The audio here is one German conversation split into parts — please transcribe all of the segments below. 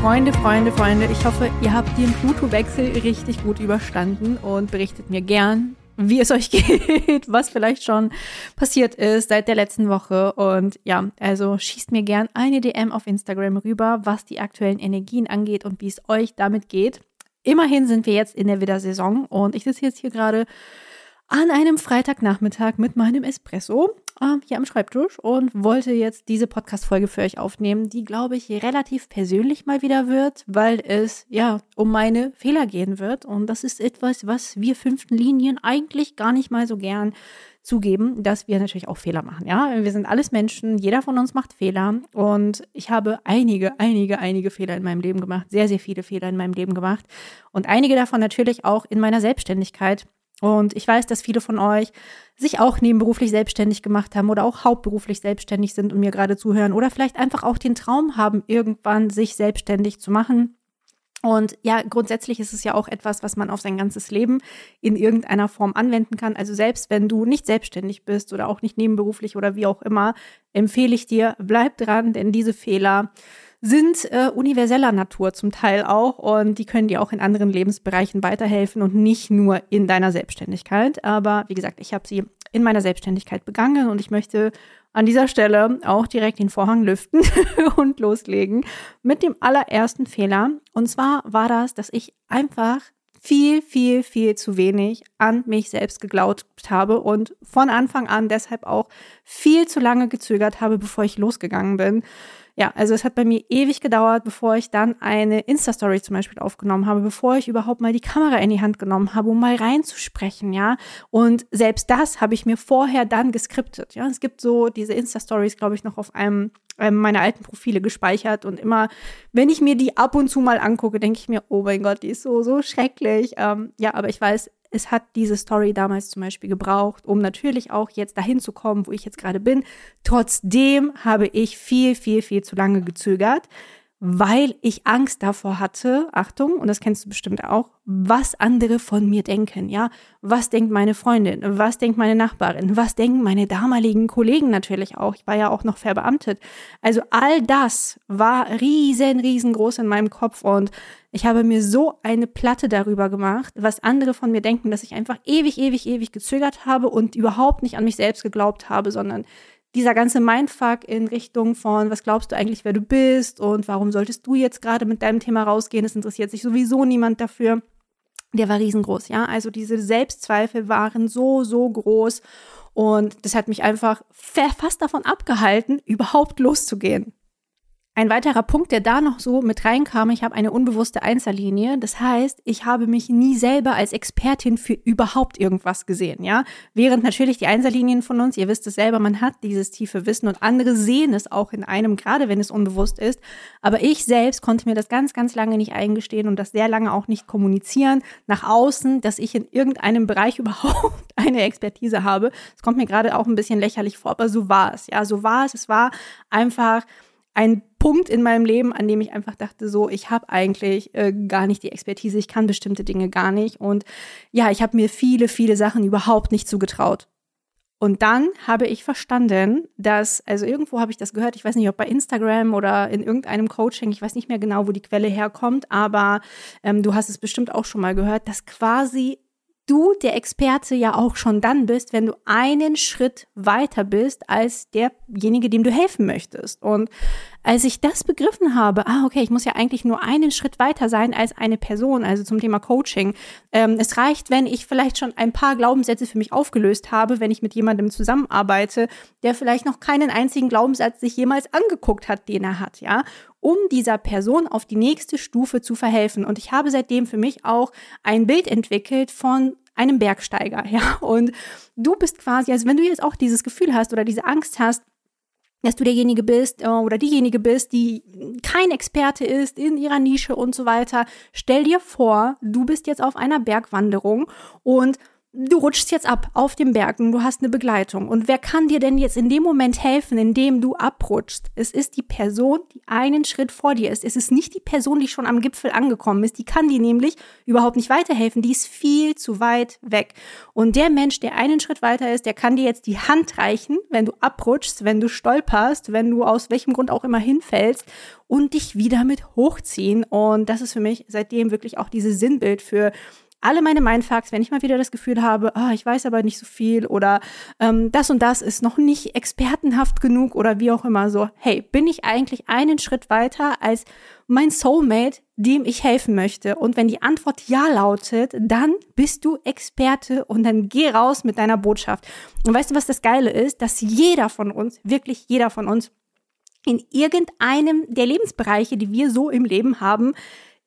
Freunde, Freunde, Freunde, ich hoffe, ihr habt den Pluto-Wechsel richtig gut überstanden und berichtet mir gern, wie es euch geht, was vielleicht schon passiert ist seit der letzten Woche. Und ja, also schießt mir gern eine DM auf Instagram rüber, was die aktuellen Energien angeht und wie es euch damit geht. Immerhin sind wir jetzt in der Widdersaison und ich sitze jetzt hier gerade an einem Freitagnachmittag mit meinem Espresso äh, hier am Schreibtisch und wollte jetzt diese Podcast-Folge für euch aufnehmen, die, glaube ich, relativ persönlich mal wieder wird, weil es ja um meine Fehler gehen wird. Und das ist etwas, was wir fünften Linien eigentlich gar nicht mal so gern zugeben, dass wir natürlich auch Fehler machen. Ja, wir sind alles Menschen, jeder von uns macht Fehler und ich habe einige, einige, einige Fehler in meinem Leben gemacht, sehr, sehr viele Fehler in meinem Leben gemacht und einige davon natürlich auch in meiner Selbstständigkeit. Und ich weiß, dass viele von euch sich auch nebenberuflich selbstständig gemacht haben oder auch hauptberuflich selbstständig sind und mir gerade zuhören oder vielleicht einfach auch den Traum haben, irgendwann sich selbstständig zu machen. Und ja, grundsätzlich ist es ja auch etwas, was man auf sein ganzes Leben in irgendeiner Form anwenden kann. Also selbst wenn du nicht selbstständig bist oder auch nicht nebenberuflich oder wie auch immer, empfehle ich dir, bleib dran, denn diese Fehler sind äh, universeller Natur zum Teil auch und die können dir auch in anderen Lebensbereichen weiterhelfen und nicht nur in deiner Selbstständigkeit. Aber wie gesagt, ich habe sie in meiner Selbstständigkeit begangen und ich möchte an dieser Stelle auch direkt den Vorhang lüften und loslegen mit dem allerersten Fehler. Und zwar war das, dass ich einfach viel, viel, viel zu wenig an mich selbst geglaubt habe und von Anfang an deshalb auch viel zu lange gezögert habe, bevor ich losgegangen bin ja, also es hat bei mir ewig gedauert, bevor ich dann eine Insta-Story zum Beispiel aufgenommen habe, bevor ich überhaupt mal die Kamera in die Hand genommen habe, um mal reinzusprechen, ja. Und selbst das habe ich mir vorher dann geskriptet, ja. Es gibt so diese Insta-Stories, glaube ich, noch auf einem ähm, meiner alten Profile gespeichert und immer, wenn ich mir die ab und zu mal angucke, denke ich mir, oh mein Gott, die ist so, so schrecklich. Ähm, ja, aber ich weiß, es hat diese Story damals zum Beispiel gebraucht, um natürlich auch jetzt dahin zu kommen, wo ich jetzt gerade bin. Trotzdem habe ich viel, viel, viel zu lange gezögert, weil ich Angst davor hatte, Achtung, und das kennst du bestimmt auch, was andere von mir denken, ja? Was denkt meine Freundin? Was denkt meine Nachbarin? Was denken meine damaligen Kollegen natürlich auch? Ich war ja auch noch verbeamtet. Also all das war riesen, riesengroß in meinem Kopf und ich habe mir so eine Platte darüber gemacht, was andere von mir denken, dass ich einfach ewig, ewig, ewig gezögert habe und überhaupt nicht an mich selbst geglaubt habe, sondern dieser ganze Mindfuck in Richtung von, was glaubst du eigentlich, wer du bist und warum solltest du jetzt gerade mit deinem Thema rausgehen? Es interessiert sich sowieso niemand dafür. Der war riesengroß, ja. Also diese Selbstzweifel waren so, so groß und das hat mich einfach fast davon abgehalten, überhaupt loszugehen. Ein weiterer Punkt, der da noch so mit reinkam, ich habe eine unbewusste Einzellinie. Das heißt, ich habe mich nie selber als Expertin für überhaupt irgendwas gesehen, ja. Während natürlich die Einzellinien von uns, ihr wisst es selber, man hat dieses tiefe Wissen und andere sehen es auch in einem, gerade wenn es unbewusst ist. Aber ich selbst konnte mir das ganz, ganz lange nicht eingestehen und das sehr lange auch nicht kommunizieren nach außen, dass ich in irgendeinem Bereich überhaupt eine Expertise habe. Es kommt mir gerade auch ein bisschen lächerlich vor, aber so war es, ja. So war es. Es war einfach ein Punkt in meinem Leben, an dem ich einfach dachte, so, ich habe eigentlich äh, gar nicht die Expertise, ich kann bestimmte Dinge gar nicht. Und ja, ich habe mir viele, viele Sachen überhaupt nicht zugetraut. Und dann habe ich verstanden, dass, also irgendwo habe ich das gehört, ich weiß nicht, ob bei Instagram oder in irgendeinem Coaching, ich weiß nicht mehr genau, wo die Quelle herkommt, aber ähm, du hast es bestimmt auch schon mal gehört, dass quasi du der Experte ja auch schon dann bist, wenn du einen Schritt weiter bist als derjenige, dem du helfen möchtest. Und als ich das begriffen habe, ah, okay, ich muss ja eigentlich nur einen Schritt weiter sein als eine Person, also zum Thema Coaching. Ähm, es reicht, wenn ich vielleicht schon ein paar Glaubenssätze für mich aufgelöst habe, wenn ich mit jemandem zusammenarbeite, der vielleicht noch keinen einzigen Glaubenssatz sich jemals angeguckt hat, den er hat, ja um dieser Person auf die nächste Stufe zu verhelfen. Und ich habe seitdem für mich auch ein Bild entwickelt von einem Bergsteiger, ja. Und du bist quasi, also wenn du jetzt auch dieses Gefühl hast oder diese Angst hast, dass du derjenige bist äh, oder diejenige bist, die kein Experte ist in ihrer Nische und so weiter. Stell dir vor, du bist jetzt auf einer Bergwanderung und du rutschst jetzt ab auf dem Bergen, du hast eine Begleitung. Und wer kann dir denn jetzt in dem Moment helfen, in dem du abrutschst? Es ist die Person, die einen Schritt vor dir ist. Es ist nicht die Person, die schon am Gipfel angekommen ist. Die kann dir nämlich überhaupt nicht weiterhelfen. Die ist viel zu weit weg. Und der Mensch, der einen Schritt weiter ist, der kann dir jetzt die Hand reichen, wenn du abrutschst, wenn du stolperst, wenn du aus welchem Grund auch immer hinfällst und dich wieder mit hochziehen. Und das ist für mich seitdem wirklich auch dieses Sinnbild für alle meine Mindfucks, wenn ich mal wieder das Gefühl habe, oh, ich weiß aber nicht so viel oder ähm, das und das ist noch nicht expertenhaft genug oder wie auch immer so, hey, bin ich eigentlich einen Schritt weiter als mein Soulmate, dem ich helfen möchte? Und wenn die Antwort ja lautet, dann bist du Experte und dann geh raus mit deiner Botschaft. Und weißt du, was das Geile ist? Dass jeder von uns, wirklich jeder von uns, in irgendeinem der Lebensbereiche, die wir so im Leben haben,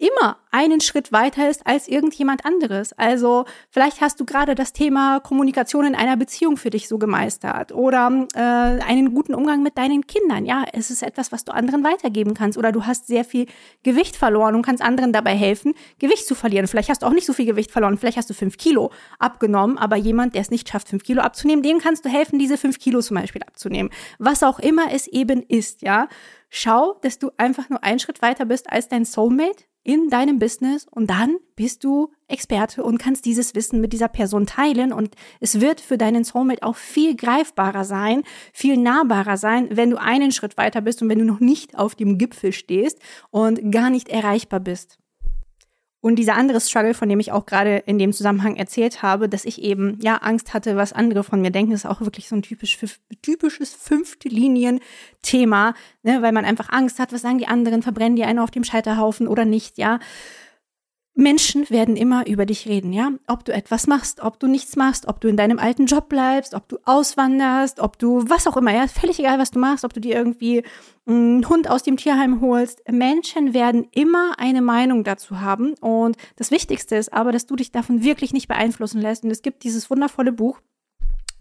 immer einen Schritt weiter ist als irgendjemand anderes. Also vielleicht hast du gerade das Thema Kommunikation in einer Beziehung für dich so gemeistert oder äh, einen guten Umgang mit deinen Kindern. Ja, es ist etwas, was du anderen weitergeben kannst. Oder du hast sehr viel Gewicht verloren und kannst anderen dabei helfen, Gewicht zu verlieren. Vielleicht hast du auch nicht so viel Gewicht verloren. Vielleicht hast du fünf Kilo abgenommen, aber jemand, der es nicht schafft, fünf Kilo abzunehmen, dem kannst du helfen, diese fünf Kilo zum Beispiel abzunehmen. Was auch immer es eben ist, ja. Schau, dass du einfach nur einen Schritt weiter bist als dein Soulmate in deinem Business und dann bist du Experte und kannst dieses Wissen mit dieser Person teilen und es wird für deinen Soulmate auch viel greifbarer sein, viel nahbarer sein, wenn du einen Schritt weiter bist und wenn du noch nicht auf dem Gipfel stehst und gar nicht erreichbar bist. Und dieser andere Struggle, von dem ich auch gerade in dem Zusammenhang erzählt habe, dass ich eben ja Angst hatte, was andere von mir denken, ist auch wirklich so ein typisch, typisches fünfte Linien-Thema, ne, weil man einfach Angst hat, was sagen die anderen, verbrennen die einen auf dem Scheiterhaufen oder nicht, ja. Menschen werden immer über dich reden, ja? Ob du etwas machst, ob du nichts machst, ob du in deinem alten Job bleibst, ob du auswanderst, ob du was auch immer, ja, völlig egal, was du machst, ob du dir irgendwie einen Hund aus dem Tierheim holst. Menschen werden immer eine Meinung dazu haben und das Wichtigste ist aber, dass du dich davon wirklich nicht beeinflussen lässt und es gibt dieses wundervolle Buch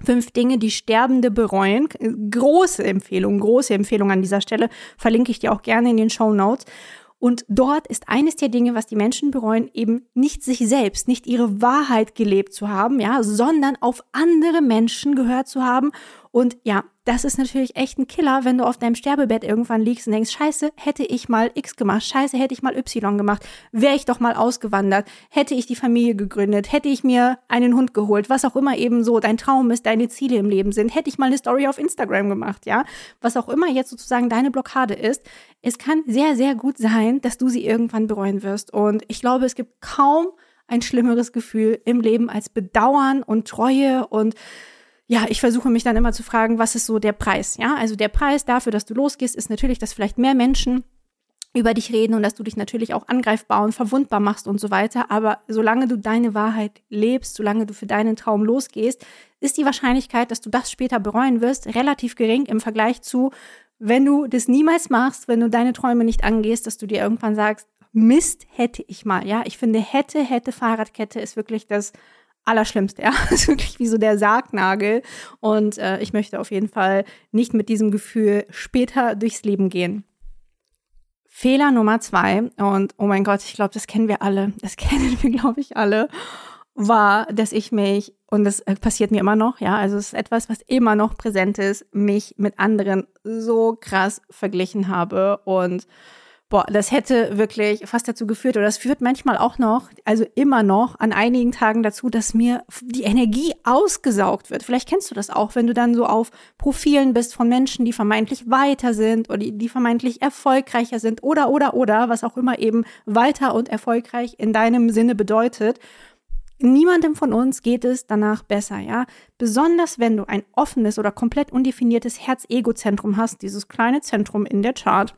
Fünf Dinge, die Sterbende bereuen. Große Empfehlung, große Empfehlung an dieser Stelle. Verlinke ich dir auch gerne in den Show Notes. Und dort ist eines der Dinge, was die Menschen bereuen, eben nicht sich selbst, nicht ihre Wahrheit gelebt zu haben, ja, sondern auf andere Menschen gehört zu haben. Und ja, das ist natürlich echt ein Killer, wenn du auf deinem Sterbebett irgendwann liegst und denkst, scheiße, hätte ich mal X gemacht, scheiße, hätte ich mal Y gemacht, wäre ich doch mal ausgewandert, hätte ich die Familie gegründet, hätte ich mir einen Hund geholt, was auch immer eben so dein Traum ist, deine Ziele im Leben sind, hätte ich mal eine Story auf Instagram gemacht, ja, was auch immer jetzt sozusagen deine Blockade ist. Es kann sehr, sehr gut sein, dass du sie irgendwann bereuen wirst. Und ich glaube, es gibt kaum ein schlimmeres Gefühl im Leben als Bedauern und Treue und ja, ich versuche mich dann immer zu fragen, was ist so der Preis? Ja, also der Preis dafür, dass du losgehst, ist natürlich, dass vielleicht mehr Menschen über dich reden und dass du dich natürlich auch angreifbar und verwundbar machst und so weiter. Aber solange du deine Wahrheit lebst, solange du für deinen Traum losgehst, ist die Wahrscheinlichkeit, dass du das später bereuen wirst, relativ gering im Vergleich zu, wenn du das niemals machst, wenn du deine Träume nicht angehst, dass du dir irgendwann sagst, Mist hätte ich mal. Ja, ich finde, hätte, hätte Fahrradkette ist wirklich das Allerschlimmste, ja. Das ist wirklich wie so der Sargnagel. Und äh, ich möchte auf jeden Fall nicht mit diesem Gefühl später durchs Leben gehen. Fehler Nummer zwei, und oh mein Gott, ich glaube, das kennen wir alle, das kennen wir, glaube ich, alle, war, dass ich mich, und das äh, passiert mir immer noch, ja, also es ist etwas, was immer noch präsent ist, mich mit anderen so krass verglichen habe und Boah, das hätte wirklich fast dazu geführt, oder das führt manchmal auch noch, also immer noch an einigen Tagen dazu, dass mir die Energie ausgesaugt wird. Vielleicht kennst du das auch, wenn du dann so auf Profilen bist von Menschen, die vermeintlich weiter sind oder die, die vermeintlich erfolgreicher sind oder, oder, oder, was auch immer eben weiter und erfolgreich in deinem Sinne bedeutet. Niemandem von uns geht es danach besser, ja. Besonders wenn du ein offenes oder komplett undefiniertes Herz-Ego-Zentrum hast, dieses kleine Zentrum in der Chart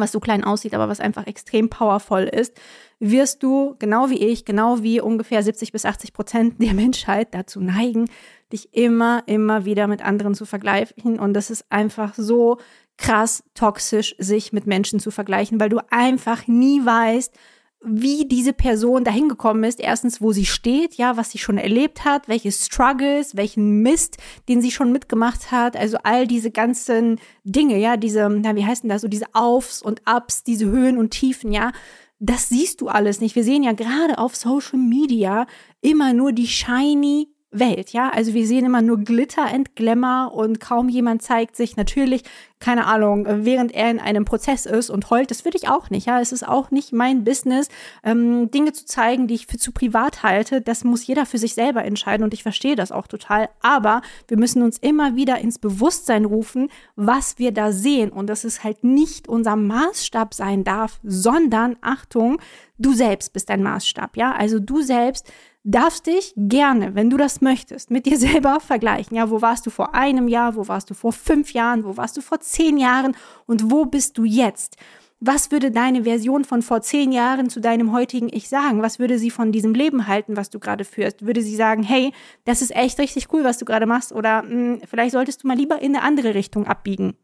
was so klein aussieht, aber was einfach extrem powervoll ist, wirst du, genau wie ich, genau wie ungefähr 70 bis 80 Prozent der Menschheit dazu neigen, dich immer, immer wieder mit anderen zu vergleichen. Und das ist einfach so krass toxisch, sich mit Menschen zu vergleichen, weil du einfach nie weißt, wie diese Person dahin gekommen ist. Erstens, wo sie steht, ja, was sie schon erlebt hat, welche Struggles, welchen Mist, den sie schon mitgemacht hat. Also all diese ganzen Dinge, ja, diese, na, wie heißen das, so diese Aufs und Ups, diese Höhen und Tiefen, ja. Das siehst du alles nicht. Wir sehen ja gerade auf Social Media immer nur die shiny Welt, ja. Also wir sehen immer nur Glitter and Glamour und kaum jemand zeigt sich natürlich, keine Ahnung, während er in einem Prozess ist und heult. Das würde ich auch nicht, ja. Es ist auch nicht mein Business, ähm, Dinge zu zeigen, die ich für zu privat halte. Das muss jeder für sich selber entscheiden und ich verstehe das auch total. Aber wir müssen uns immer wieder ins Bewusstsein rufen, was wir da sehen und dass es halt nicht unser Maßstab sein darf, sondern Achtung, du selbst bist dein Maßstab, ja. Also du selbst darfst dich gerne, wenn du das möchtest, mit dir selber vergleichen. Ja, wo warst du vor einem Jahr? Wo warst du vor fünf Jahren? Wo warst du vor zehn Jahren? Und wo bist du jetzt? Was würde deine Version von vor zehn Jahren zu deinem heutigen Ich sagen? Was würde sie von diesem Leben halten, was du gerade führst? Würde sie sagen, hey, das ist echt richtig cool, was du gerade machst? Oder mh, hm, vielleicht solltest du mal lieber in eine andere Richtung abbiegen?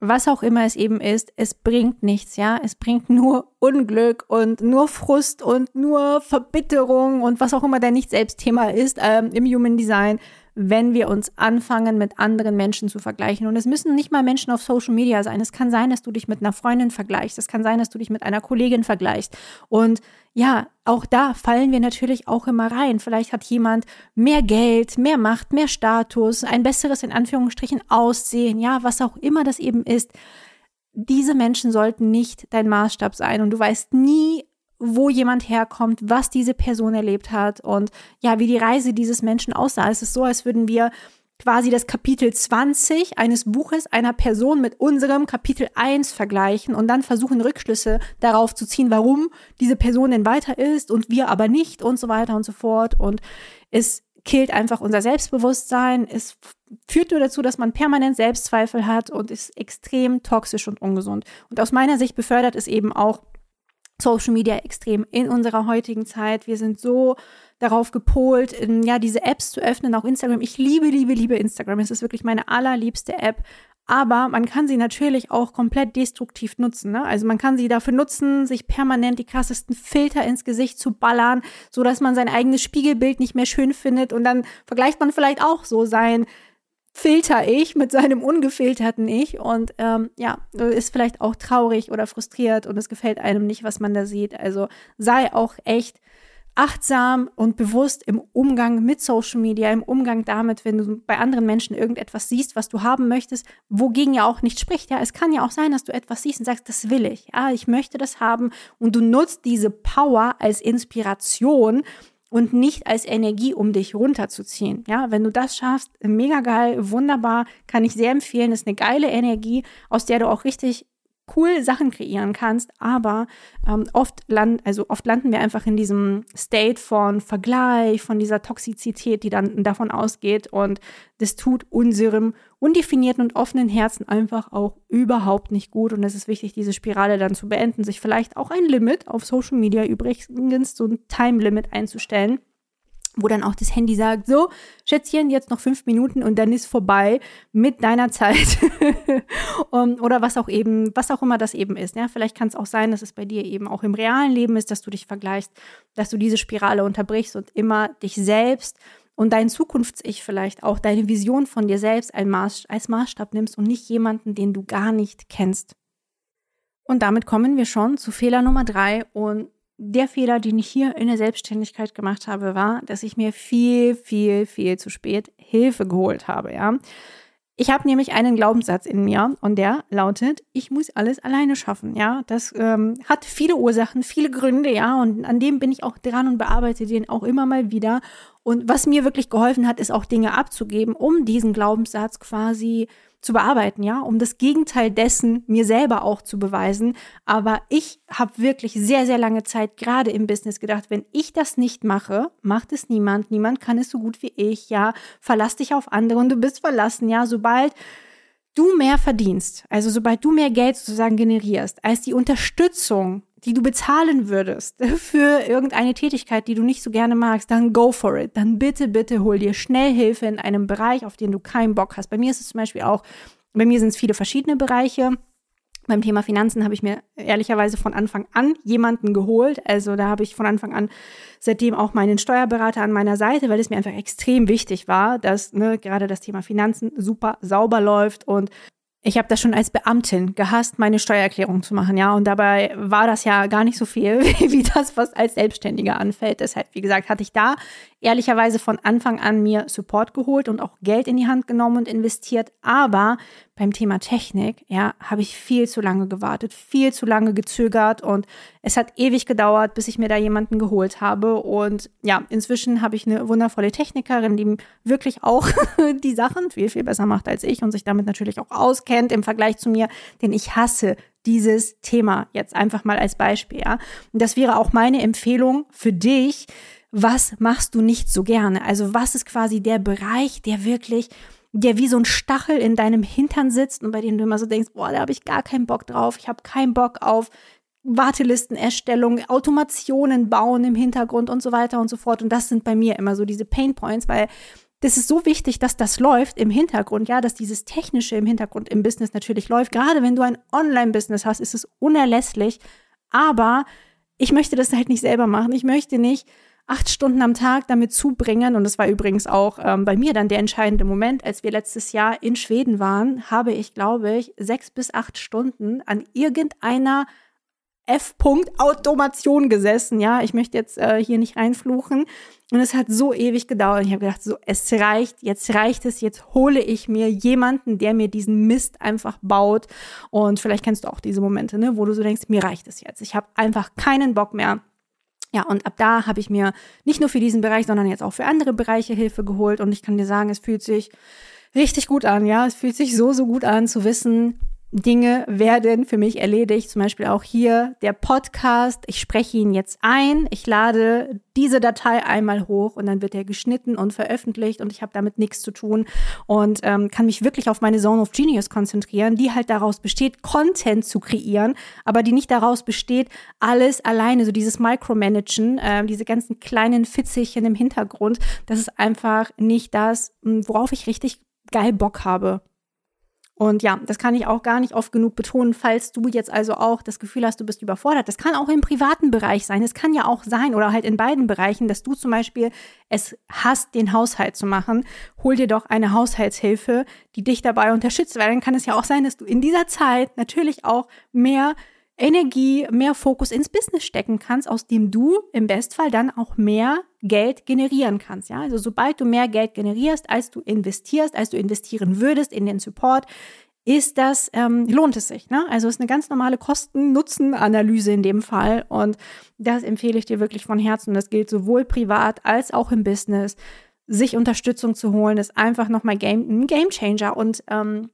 Was auch immer es eben ist, es bringt nichts, ja. Es bringt nur Unglück und nur Frust und nur Verbitterung und was auch immer dein Nicht-Selbst-Thema ist ähm, im Human Design wenn wir uns anfangen, mit anderen Menschen zu vergleichen. Und es müssen nicht mal Menschen auf Social Media sein. Es kann sein, dass du dich mit einer Freundin vergleichst. Es kann sein, dass du dich mit einer Kollegin vergleichst. Und ja, auch da fallen wir natürlich auch immer rein. Vielleicht hat jemand mehr Geld, mehr Macht, mehr Status, ein besseres in Anführungsstrichen Aussehen, ja, was auch immer das eben ist. Diese Menschen sollten nicht dein Maßstab sein und du weißt nie, wo jemand herkommt, was diese Person erlebt hat und ja, wie die Reise dieses Menschen aussah. Es ist so, als würden wir quasi das Kapitel 20 eines Buches einer Person mit unserem Kapitel 1 vergleichen und dann versuchen Rückschlüsse darauf zu ziehen, warum diese Person denn weiter ist und wir aber nicht und so weiter und so fort. Und es killt einfach unser Selbstbewusstsein. Es führt nur dazu, dass man permanent Selbstzweifel hat und ist extrem toxisch und ungesund. Und aus meiner Sicht befördert es eben auch Social Media extrem in unserer heutigen Zeit. Wir sind so darauf gepolt, in, ja, diese Apps zu öffnen, auch Instagram. Ich liebe, liebe, liebe Instagram. Es ist wirklich meine allerliebste App. Aber man kann sie natürlich auch komplett destruktiv nutzen. Ne? Also man kann sie dafür nutzen, sich permanent die krassesten Filter ins Gesicht zu ballern, so dass man sein eigenes Spiegelbild nicht mehr schön findet. Und dann vergleicht man vielleicht auch so sein Filter-Ich mit seinem ungefilterten Ich und ähm, ja, ist vielleicht auch traurig oder frustriert und es gefällt einem nicht, was man da sieht. Also sei auch echt achtsam und bewusst im Umgang mit Social Media, im Umgang damit, wenn du bei anderen Menschen irgendetwas siehst, was du haben möchtest, wogegen ja auch nicht spricht. Ja, es kann ja auch sein, dass du etwas siehst und sagst, das will ich. Ja, ich möchte das haben und du nutzt diese Power als Inspiration und nicht als Energie, um dich runterzuziehen. Ja, wenn du das schaffst, mega geil, wunderbar, kann ich sehr empfehlen. ist eine geile Energie, aus der du auch richtig cool Sachen kreieren kannst, aber ähm, oft, land, also oft landen wir einfach in diesem State von Vergleich, von dieser Toxizität, die dann davon ausgeht und das tut unserem undefinierten und offenen Herzen einfach auch überhaupt nicht gut und es ist wichtig, diese Spirale dann zu beenden, sich vielleicht auch ein Limit auf Social Media übrigens so ein Time Limit einzustellen wo dann auch das Handy sagt, so, Schätzchen, jetzt noch fünf Minuten und dann ist vorbei mit deiner Zeit. um, oder was auch eben, was auch immer das eben ist. Ja? Vielleicht kann es auch sein, dass es bei dir eben auch im realen Leben ist, dass du dich vergleichst, dass du diese Spirale unterbrichst und immer dich selbst und dein Zukunfts-Ich vielleicht auch, deine Vision von dir selbst als Maßstab nimmst und nicht jemanden, den du gar nicht kennst. Und damit kommen wir schon zu Fehler Nummer drei und der Fehler, den ich hier in der Selbstständigkeit gemacht habe, war, dass ich mir viel, viel, viel zu spät Hilfe geholt habe, ja. Ich habe nämlich einen Glaubenssatz in mir und der lautet, ich muss alles alleine schaffen, ja. Das ähm, hat viele Ursachen, viele Gründe, ja, und an dem bin ich auch dran und bearbeite den auch immer mal wieder. Und was mir wirklich geholfen hat, ist auch Dinge abzugeben, um diesen Glaubenssatz quasi zu bearbeiten, ja, um das Gegenteil dessen mir selber auch zu beweisen. Aber ich habe wirklich sehr, sehr lange Zeit gerade im Business gedacht, wenn ich das nicht mache, macht es niemand. Niemand kann es so gut wie ich, ja. Verlass dich auf andere und du bist verlassen, ja. Sobald du mehr verdienst, also sobald du mehr Geld sozusagen generierst, als die Unterstützung die du bezahlen würdest für irgendeine Tätigkeit, die du nicht so gerne magst, dann go for it. Dann bitte, bitte hol dir schnell Hilfe in einem Bereich, auf den du keinen Bock hast. Bei mir ist es zum Beispiel auch, bei mir sind es viele verschiedene Bereiche. Beim Thema Finanzen habe ich mir ehrlicherweise von Anfang an jemanden geholt. Also da habe ich von Anfang an seitdem auch meinen Steuerberater an meiner Seite, weil es mir einfach extrem wichtig war, dass ne, gerade das Thema Finanzen super sauber läuft und ich habe das schon als Beamtin gehasst, meine Steuererklärung zu machen, ja. Und dabei war das ja gar nicht so viel wie das, was als Selbstständiger anfällt. Deshalb, wie gesagt, hatte ich da ehrlicherweise von Anfang an mir Support geholt und auch Geld in die Hand genommen und investiert. Aber beim Thema Technik, ja, habe ich viel zu lange gewartet, viel zu lange gezögert und es hat ewig gedauert, bis ich mir da jemanden geholt habe. Und ja, inzwischen habe ich eine wundervolle Technikerin, die wirklich auch die Sachen viel, viel besser macht als ich und sich damit natürlich auch auskennt im Vergleich zu mir, denn ich hasse dieses Thema jetzt einfach mal als Beispiel. Ja. Und das wäre auch meine Empfehlung für dich. Was machst du nicht so gerne? Also was ist quasi der Bereich, der wirklich der wie so ein Stachel in deinem Hintern sitzt und bei dem du immer so denkst, boah, da habe ich gar keinen Bock drauf, ich habe keinen Bock auf Wartelistenerstellung, Automationen bauen im Hintergrund und so weiter und so fort. Und das sind bei mir immer so diese Pain Points, weil das ist so wichtig, dass das läuft im Hintergrund, ja, dass dieses Technische im Hintergrund im Business natürlich läuft. Gerade wenn du ein Online-Business hast, ist es unerlässlich. Aber ich möchte das halt nicht selber machen. Ich möchte nicht acht Stunden am Tag damit zubringen. Und das war übrigens auch ähm, bei mir dann der entscheidende Moment, als wir letztes Jahr in Schweden waren, habe ich, glaube ich, sechs bis acht Stunden an irgendeiner F-Punkt-Automation gesessen. Ja, ich möchte jetzt äh, hier nicht reinfluchen. Und es hat so ewig gedauert. Ich habe gedacht, so, es reicht, jetzt reicht es, jetzt hole ich mir jemanden, der mir diesen Mist einfach baut. Und vielleicht kennst du auch diese Momente, ne, wo du so denkst, mir reicht es jetzt. Ich habe einfach keinen Bock mehr ja, und ab da habe ich mir nicht nur für diesen Bereich, sondern jetzt auch für andere Bereiche Hilfe geholt. Und ich kann dir sagen, es fühlt sich richtig gut an. Ja, es fühlt sich so, so gut an zu wissen, Dinge werden für mich erledigt. Zum Beispiel auch hier der Podcast. Ich spreche ihn jetzt ein. Ich lade diese Datei einmal hoch und dann wird er geschnitten und veröffentlicht und ich habe damit nichts zu tun und ähm, kann mich wirklich auf meine Zone of Genius konzentrieren, die halt daraus besteht, Content zu kreieren, aber die nicht daraus besteht, alles alleine, so dieses Micromanagen, äh, diese ganzen kleinen Fitzelchen im Hintergrund. Das ist einfach nicht das, worauf ich richtig geil Bock habe. Und ja, das kann ich auch gar nicht oft genug betonen, falls du jetzt also auch das Gefühl hast, du bist überfordert. Das kann auch im privaten Bereich sein. Es kann ja auch sein oder halt in beiden Bereichen, dass du zum Beispiel es hast, den Haushalt zu machen. Hol dir doch eine Haushaltshilfe, die dich dabei unterstützt, weil dann kann es ja auch sein, dass du in dieser Zeit natürlich auch mehr Energie, mehr Fokus ins Business stecken kannst, aus dem du im Bestfall dann auch mehr Geld generieren kannst. Ja, also sobald du mehr Geld generierst, als du investierst, als du investieren würdest in den Support, ist das, ähm, lohnt es sich. Ne? Also ist eine ganz normale Kosten-Nutzen-Analyse in dem Fall. Und das empfehle ich dir wirklich von Herzen. Und das gilt sowohl privat als auch im Business. Sich Unterstützung zu holen, ist einfach nochmal Game, ein Game Changer. Und ähm,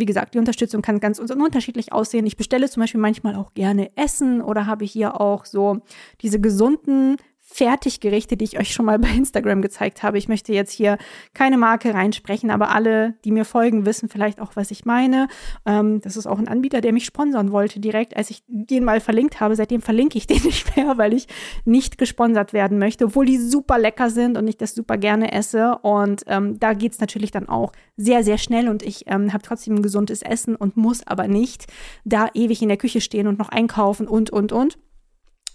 wie gesagt, die Unterstützung kann ganz unterschiedlich aussehen. Ich bestelle zum Beispiel manchmal auch gerne Essen oder habe hier auch so diese gesunden Fertiggerichte, die ich euch schon mal bei Instagram gezeigt habe. Ich möchte jetzt hier keine Marke reinsprechen, aber alle, die mir folgen, wissen vielleicht auch, was ich meine. Ähm, das ist auch ein Anbieter, der mich sponsern wollte direkt, als ich den mal verlinkt habe. Seitdem verlinke ich den nicht mehr, weil ich nicht gesponsert werden möchte, obwohl die super lecker sind und ich das super gerne esse. Und ähm, da geht's natürlich dann auch sehr, sehr schnell und ich ähm, habe trotzdem ein gesundes Essen und muss aber nicht da ewig in der Küche stehen und noch einkaufen und, und, und.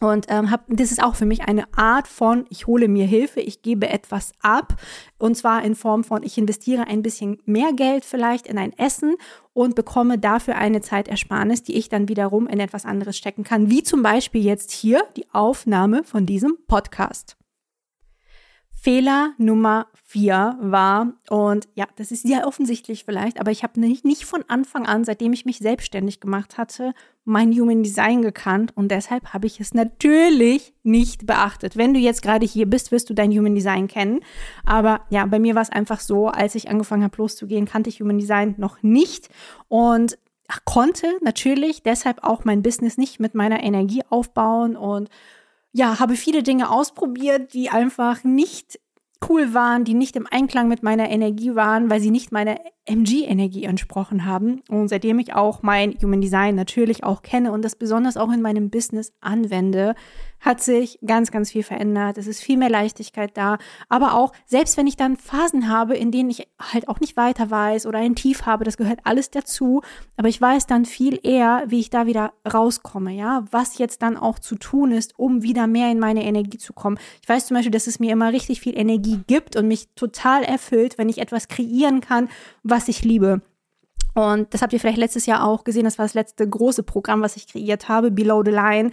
Und ähm, hab, das ist auch für mich eine Art von, ich hole mir Hilfe, ich gebe etwas ab. Und zwar in Form von, ich investiere ein bisschen mehr Geld vielleicht in ein Essen und bekomme dafür eine Zeitersparnis, die ich dann wiederum in etwas anderes stecken kann. Wie zum Beispiel jetzt hier die Aufnahme von diesem Podcast. Fehler Nummer vier war, und ja, das ist sehr offensichtlich vielleicht, aber ich habe nicht, nicht von Anfang an, seitdem ich mich selbstständig gemacht hatte, mein Human Design gekannt und deshalb habe ich es natürlich nicht beachtet. Wenn du jetzt gerade hier bist, wirst du dein Human Design kennen. Aber ja, bei mir war es einfach so, als ich angefangen habe loszugehen, kannte ich Human Design noch nicht und konnte natürlich deshalb auch mein Business nicht mit meiner Energie aufbauen und ja, habe viele Dinge ausprobiert, die einfach nicht cool waren, die nicht im Einklang mit meiner Energie waren, weil sie nicht meiner MG-Energie entsprochen haben. Und seitdem ich auch mein Human Design natürlich auch kenne und das besonders auch in meinem Business anwende, hat sich ganz, ganz viel verändert. Es ist viel mehr Leichtigkeit da. Aber auch, selbst wenn ich dann Phasen habe, in denen ich halt auch nicht weiter weiß oder ein Tief habe, das gehört alles dazu. Aber ich weiß dann viel eher, wie ich da wieder rauskomme, ja, was jetzt dann auch zu tun ist, um wieder mehr in meine Energie zu kommen. Ich weiß zum Beispiel, dass es mir immer richtig viel Energie gibt und mich total erfüllt, wenn ich etwas kreieren kann, was ich liebe. Und das habt ihr vielleicht letztes Jahr auch gesehen. Das war das letzte große Programm, was ich kreiert habe, Below the Line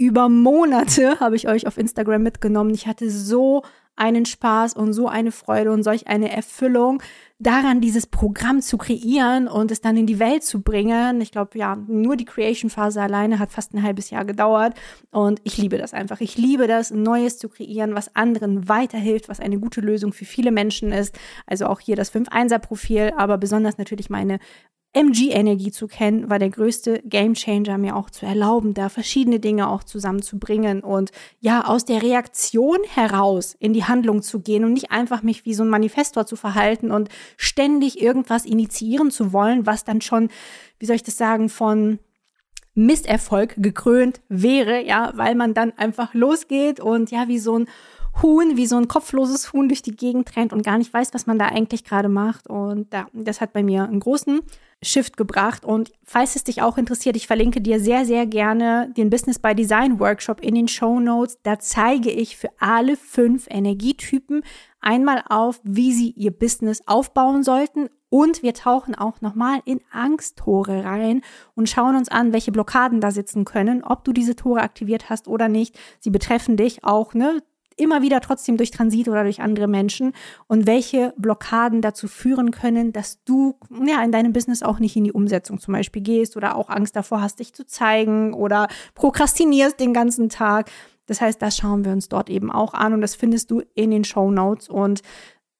über Monate habe ich euch auf Instagram mitgenommen. Ich hatte so einen Spaß und so eine Freude und solch eine Erfüllung daran, dieses Programm zu kreieren und es dann in die Welt zu bringen. Ich glaube, ja, nur die Creation-Phase alleine hat fast ein halbes Jahr gedauert und ich liebe das einfach. Ich liebe das, Neues zu kreieren, was anderen weiterhilft, was eine gute Lösung für viele Menschen ist. Also auch hier das 5-1er-Profil, aber besonders natürlich meine MG-Energie zu kennen, war der größte Gamechanger, mir auch zu erlauben, da verschiedene Dinge auch zusammenzubringen und ja, aus der Reaktion heraus in die Handlung zu gehen und nicht einfach mich wie so ein Manifestor zu verhalten und ständig irgendwas initiieren zu wollen, was dann schon, wie soll ich das sagen, von Misserfolg gekrönt wäre, ja, weil man dann einfach losgeht und ja, wie so ein Huhn, wie so ein kopfloses Huhn durch die Gegend rennt und gar nicht weiß, was man da eigentlich gerade macht. Und ja, das hat bei mir einen großen Shift gebracht. Und falls es dich auch interessiert, ich verlinke dir sehr, sehr gerne den Business by Design Workshop in den Show Notes. Da zeige ich für alle fünf Energietypen einmal auf, wie sie ihr Business aufbauen sollten. Und wir tauchen auch nochmal in Angsttore rein und schauen uns an, welche Blockaden da sitzen können, ob du diese Tore aktiviert hast oder nicht. Sie betreffen dich auch, ne? Immer wieder trotzdem durch Transit oder durch andere Menschen und welche Blockaden dazu führen können, dass du ja in deinem Business auch nicht in die Umsetzung zum Beispiel gehst oder auch Angst davor hast, dich zu zeigen oder prokrastinierst den ganzen Tag. Das heißt, das schauen wir uns dort eben auch an und das findest du in den Show Notes und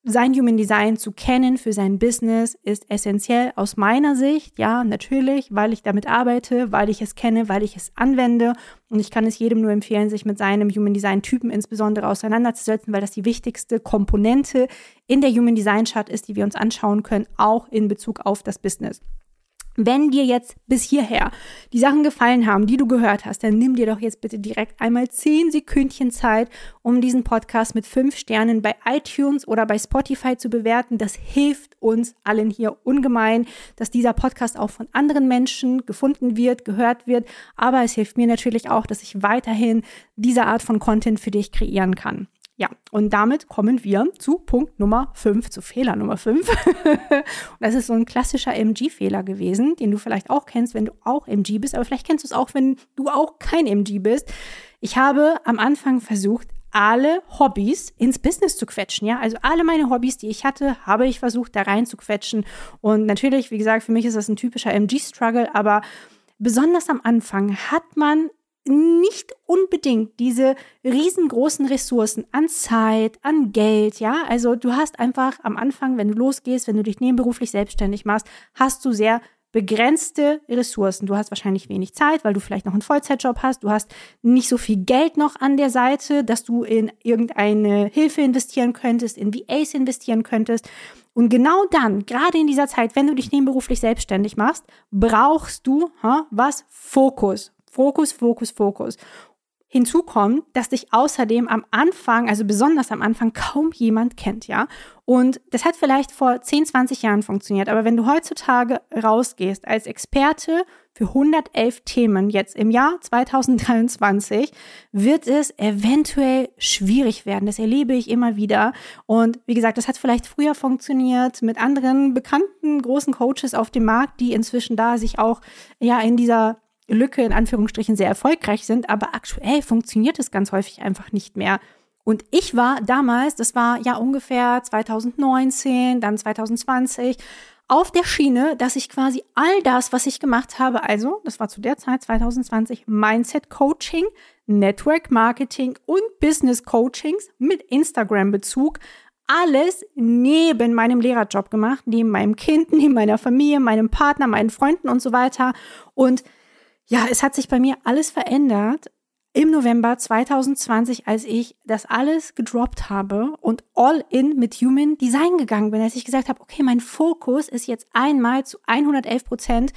sein Human Design zu kennen für sein Business ist essentiell aus meiner Sicht. Ja, natürlich, weil ich damit arbeite, weil ich es kenne, weil ich es anwende. Und ich kann es jedem nur empfehlen, sich mit seinem Human Design Typen insbesondere auseinanderzusetzen, weil das die wichtigste Komponente in der Human Design Chart ist, die wir uns anschauen können, auch in Bezug auf das Business. Wenn dir jetzt bis hierher die Sachen gefallen haben, die du gehört hast, dann nimm dir doch jetzt bitte direkt einmal zehn Sekündchen Zeit, um diesen Podcast mit fünf Sternen bei iTunes oder bei Spotify zu bewerten. Das hilft uns allen hier ungemein, dass dieser Podcast auch von anderen Menschen gefunden wird, gehört wird. Aber es hilft mir natürlich auch, dass ich weiterhin diese Art von Content für dich kreieren kann. Ja, und damit kommen wir zu Punkt Nummer 5, zu Fehler Nummer 5. das ist so ein klassischer MG-Fehler gewesen, den du vielleicht auch kennst, wenn du auch MG bist, aber vielleicht kennst du es auch, wenn du auch kein MG bist. Ich habe am Anfang versucht, alle Hobbys ins Business zu quetschen, ja. Also alle meine Hobbys, die ich hatte, habe ich versucht, da rein zu quetschen. Und natürlich, wie gesagt, für mich ist das ein typischer MG-Struggle, aber besonders am Anfang hat man nicht unbedingt diese riesengroßen Ressourcen an Zeit, an Geld, ja. Also du hast einfach am Anfang, wenn du losgehst, wenn du dich nebenberuflich selbstständig machst, hast du sehr begrenzte Ressourcen. Du hast wahrscheinlich wenig Zeit, weil du vielleicht noch einen Vollzeitjob hast. Du hast nicht so viel Geld noch an der Seite, dass du in irgendeine Hilfe investieren könntest, in VAs investieren könntest. Und genau dann, gerade in dieser Zeit, wenn du dich nebenberuflich selbstständig machst, brauchst du ha, was? Fokus. Fokus, Fokus, Fokus. Hinzu kommt, dass dich außerdem am Anfang, also besonders am Anfang, kaum jemand kennt, ja. Und das hat vielleicht vor 10, 20 Jahren funktioniert, aber wenn du heutzutage rausgehst als Experte für 111 Themen jetzt im Jahr 2023, wird es eventuell schwierig werden. Das erlebe ich immer wieder. Und wie gesagt, das hat vielleicht früher funktioniert mit anderen bekannten großen Coaches auf dem Markt, die inzwischen da sich auch ja in dieser Lücke in Anführungsstrichen sehr erfolgreich sind, aber aktuell funktioniert es ganz häufig einfach nicht mehr. Und ich war damals, das war ja ungefähr 2019, dann 2020, auf der Schiene, dass ich quasi all das, was ich gemacht habe, also das war zu der Zeit 2020 Mindset Coaching, Network Marketing und Business Coachings mit Instagram Bezug, alles neben meinem Lehrerjob gemacht, neben meinem Kind, neben meiner Familie, meinem Partner, meinen Freunden und so weiter. Und ja, es hat sich bei mir alles verändert, im November 2020, als ich das alles gedroppt habe und all in mit Human Design gegangen bin, als ich gesagt habe, okay, mein Fokus ist jetzt einmal zu 111 Prozent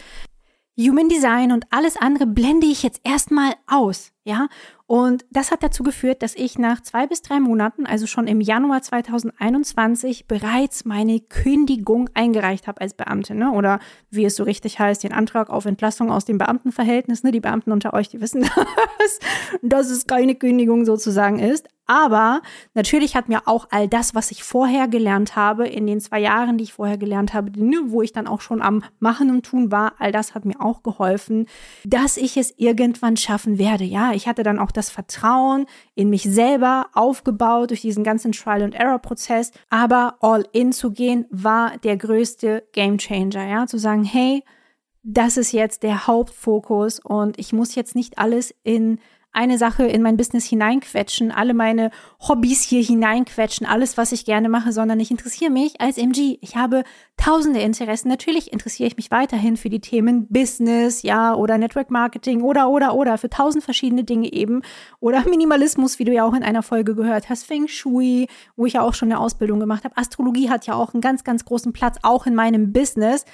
Human Design und alles andere blende ich jetzt erstmal aus, ja. Und das hat dazu geführt, dass ich nach zwei bis drei Monaten, also schon im Januar 2021, bereits meine Kündigung eingereicht habe als Beamtin, ne? Oder wie es so richtig heißt, den Antrag auf Entlassung aus dem Beamtenverhältnis. Ne? Die Beamten unter euch, die wissen das, dass es keine Kündigung sozusagen ist. Aber natürlich hat mir auch all das, was ich vorher gelernt habe, in den zwei Jahren, die ich vorher gelernt habe, wo ich dann auch schon am Machen und Tun war, all das hat mir auch geholfen, dass ich es irgendwann schaffen werde. Ja, ich hatte dann auch das Vertrauen in mich selber aufgebaut durch diesen ganzen Trial and Error Prozess. Aber all in zu gehen war der größte Game Changer. Ja, zu sagen, hey, das ist jetzt der Hauptfokus und ich muss jetzt nicht alles in eine Sache in mein Business hineinquetschen, alle meine Hobbys hier hineinquetschen, alles, was ich gerne mache, sondern ich interessiere mich als MG. Ich habe tausende Interessen. Natürlich interessiere ich mich weiterhin für die Themen Business, ja, oder Network Marketing oder, oder, oder, für tausend verschiedene Dinge eben. Oder Minimalismus, wie du ja auch in einer Folge gehört hast, Feng Shui, wo ich ja auch schon eine Ausbildung gemacht habe. Astrologie hat ja auch einen ganz, ganz großen Platz, auch in meinem Business.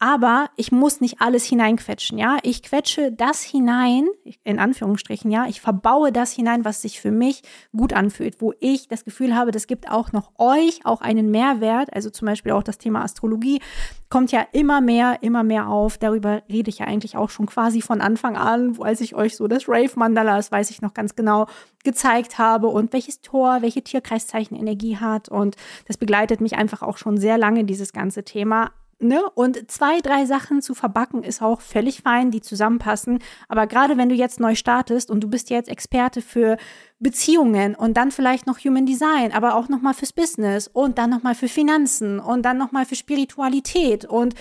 Aber ich muss nicht alles hineinquetschen, ja. Ich quetsche das hinein, in Anführungsstrichen, ja. Ich verbaue das hinein, was sich für mich gut anfühlt, wo ich das Gefühl habe, das gibt auch noch euch auch einen Mehrwert. Also zum Beispiel auch das Thema Astrologie kommt ja immer mehr, immer mehr auf. Darüber rede ich ja eigentlich auch schon quasi von Anfang an, als ich euch so das Rave-Mandala, das weiß ich noch ganz genau, gezeigt habe und welches Tor, welche Tierkreiszeichen Energie hat. Und das begleitet mich einfach auch schon sehr lange, dieses ganze Thema. Ne? Und zwei, drei Sachen zu verbacken ist auch völlig fein, die zusammenpassen. Aber gerade wenn du jetzt neu startest und du bist jetzt Experte für Beziehungen und dann vielleicht noch Human Design, aber auch nochmal fürs Business und dann nochmal für Finanzen und dann nochmal für Spiritualität und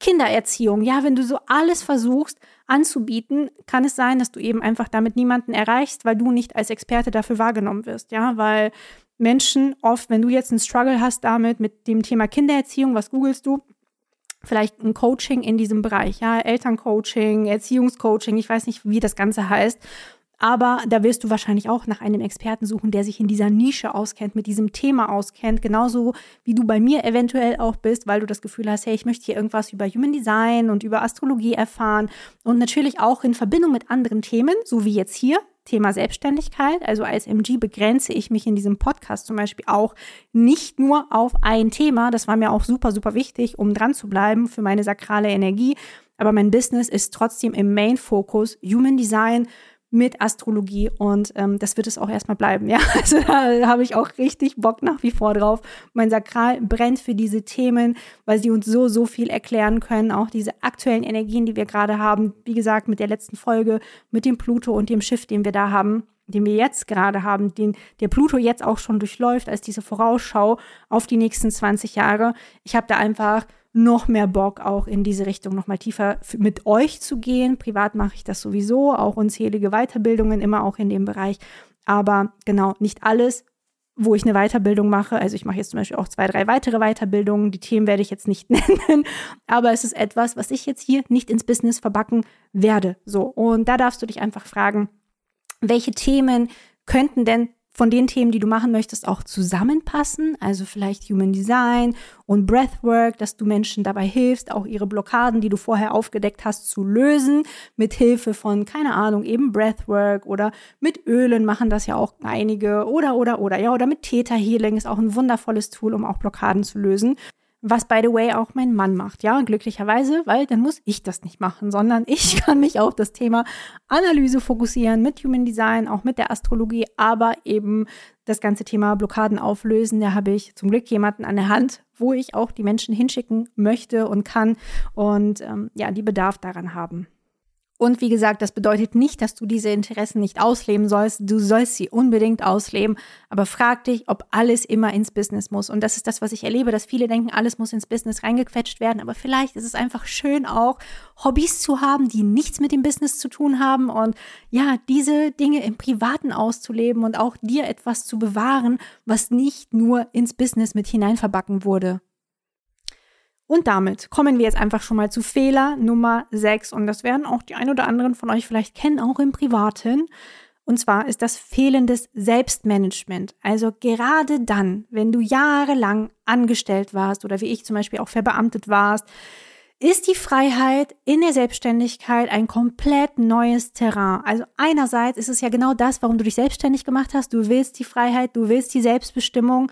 Kindererziehung. Ja, wenn du so alles versuchst anzubieten, kann es sein, dass du eben einfach damit niemanden erreichst, weil du nicht als Experte dafür wahrgenommen wirst. Ja, weil Menschen oft, wenn du jetzt einen Struggle hast damit, mit dem Thema Kindererziehung, was googelst du? Vielleicht ein Coaching in diesem Bereich, ja, Elterncoaching, Erziehungscoaching, ich weiß nicht, wie das Ganze heißt. Aber da wirst du wahrscheinlich auch nach einem Experten suchen, der sich in dieser Nische auskennt, mit diesem Thema auskennt, genauso wie du bei mir eventuell auch bist, weil du das Gefühl hast, hey, ich möchte hier irgendwas über Human Design und über Astrologie erfahren. Und natürlich auch in Verbindung mit anderen Themen, so wie jetzt hier, Thema Selbstständigkeit. Also als MG begrenze ich mich in diesem Podcast zum Beispiel auch nicht nur auf ein Thema. Das war mir auch super, super wichtig, um dran zu bleiben für meine sakrale Energie. Aber mein Business ist trotzdem im Main-Fokus Human Design mit Astrologie und ähm, das wird es auch erstmal bleiben. Ja, also da habe ich auch richtig Bock nach wie vor drauf. Mein Sakral brennt für diese Themen, weil sie uns so, so viel erklären können. Auch diese aktuellen Energien, die wir gerade haben. Wie gesagt, mit der letzten Folge, mit dem Pluto und dem Schiff, den wir da haben den wir jetzt gerade haben, den der Pluto jetzt auch schon durchläuft als diese Vorausschau auf die nächsten 20 Jahre. Ich habe da einfach noch mehr Bock, auch in diese Richtung noch mal tiefer mit euch zu gehen. Privat mache ich das sowieso, auch unzählige Weiterbildungen, immer auch in dem Bereich. Aber genau, nicht alles, wo ich eine Weiterbildung mache. Also ich mache jetzt zum Beispiel auch zwei, drei weitere Weiterbildungen. Die Themen werde ich jetzt nicht nennen, aber es ist etwas, was ich jetzt hier nicht ins Business verbacken werde. So. Und da darfst du dich einfach fragen, welche Themen könnten denn von den Themen, die du machen möchtest, auch zusammenpassen. Also vielleicht Human Design und Breathwork, dass du Menschen dabei hilfst, auch ihre Blockaden, die du vorher aufgedeckt hast, zu lösen. Mit Hilfe von, keine Ahnung, eben Breathwork oder mit Ölen machen das ja auch einige oder, oder, oder, ja, oder mit Theta Healing ist auch ein wundervolles Tool, um auch Blockaden zu lösen was by the way auch mein Mann macht, ja, glücklicherweise, weil dann muss ich das nicht machen, sondern ich kann mich auf das Thema Analyse fokussieren mit Human Design, auch mit der Astrologie, aber eben das ganze Thema Blockaden auflösen. Da habe ich zum Glück jemanden an der Hand, wo ich auch die Menschen hinschicken möchte und kann und ähm, ja, die Bedarf daran haben. Und wie gesagt, das bedeutet nicht, dass du diese Interessen nicht ausleben sollst. Du sollst sie unbedingt ausleben. Aber frag dich, ob alles immer ins Business muss. Und das ist das, was ich erlebe, dass viele denken, alles muss ins Business reingequetscht werden. Aber vielleicht ist es einfach schön auch, Hobbys zu haben, die nichts mit dem Business zu tun haben. Und ja, diese Dinge im Privaten auszuleben und auch dir etwas zu bewahren, was nicht nur ins Business mit hineinverbacken wurde. Und damit kommen wir jetzt einfach schon mal zu Fehler Nummer 6. Und das werden auch die ein oder anderen von euch vielleicht kennen, auch im Privaten. Und zwar ist das fehlendes Selbstmanagement. Also gerade dann, wenn du jahrelang angestellt warst oder wie ich zum Beispiel auch verbeamtet warst, ist die Freiheit in der Selbstständigkeit ein komplett neues Terrain. Also einerseits ist es ja genau das, warum du dich selbstständig gemacht hast. Du willst die Freiheit, du willst die Selbstbestimmung,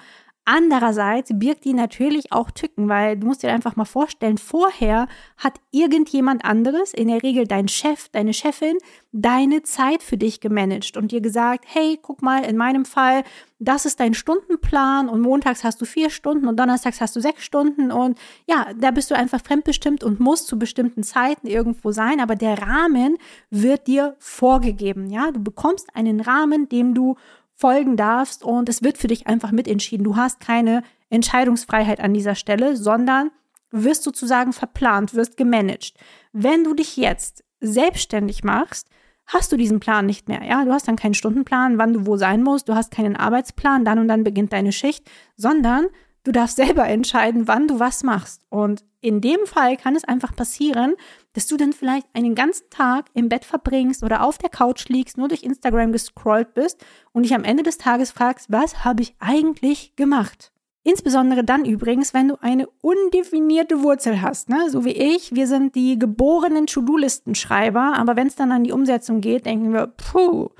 Andererseits birgt die natürlich auch Tücken, weil du musst dir einfach mal vorstellen, vorher hat irgendjemand anderes, in der Regel dein Chef, deine Chefin, deine Zeit für dich gemanagt und dir gesagt, hey, guck mal, in meinem Fall, das ist dein Stundenplan und montags hast du vier Stunden und donnerstags hast du sechs Stunden und ja, da bist du einfach fremdbestimmt und musst zu bestimmten Zeiten irgendwo sein, aber der Rahmen wird dir vorgegeben, ja, du bekommst einen Rahmen, dem du folgen darfst und es wird für dich einfach mitentschieden. Du hast keine Entscheidungsfreiheit an dieser Stelle, sondern wirst sozusagen verplant, wirst gemanagt. Wenn du dich jetzt selbstständig machst, hast du diesen Plan nicht mehr. Ja, du hast dann keinen Stundenplan, wann du wo sein musst, du hast keinen Arbeitsplan, dann und dann beginnt deine Schicht, sondern du darfst selber entscheiden, wann du was machst. Und in dem Fall kann es einfach passieren, dass du dann vielleicht einen ganzen Tag im Bett verbringst oder auf der Couch liegst, nur durch Instagram gescrollt bist und dich am Ende des Tages fragst, was habe ich eigentlich gemacht? Insbesondere dann übrigens, wenn du eine undefinierte Wurzel hast, ne? so wie ich. Wir sind die geborenen To-Do-Listenschreiber, aber wenn es dann an die Umsetzung geht, denken wir, puh,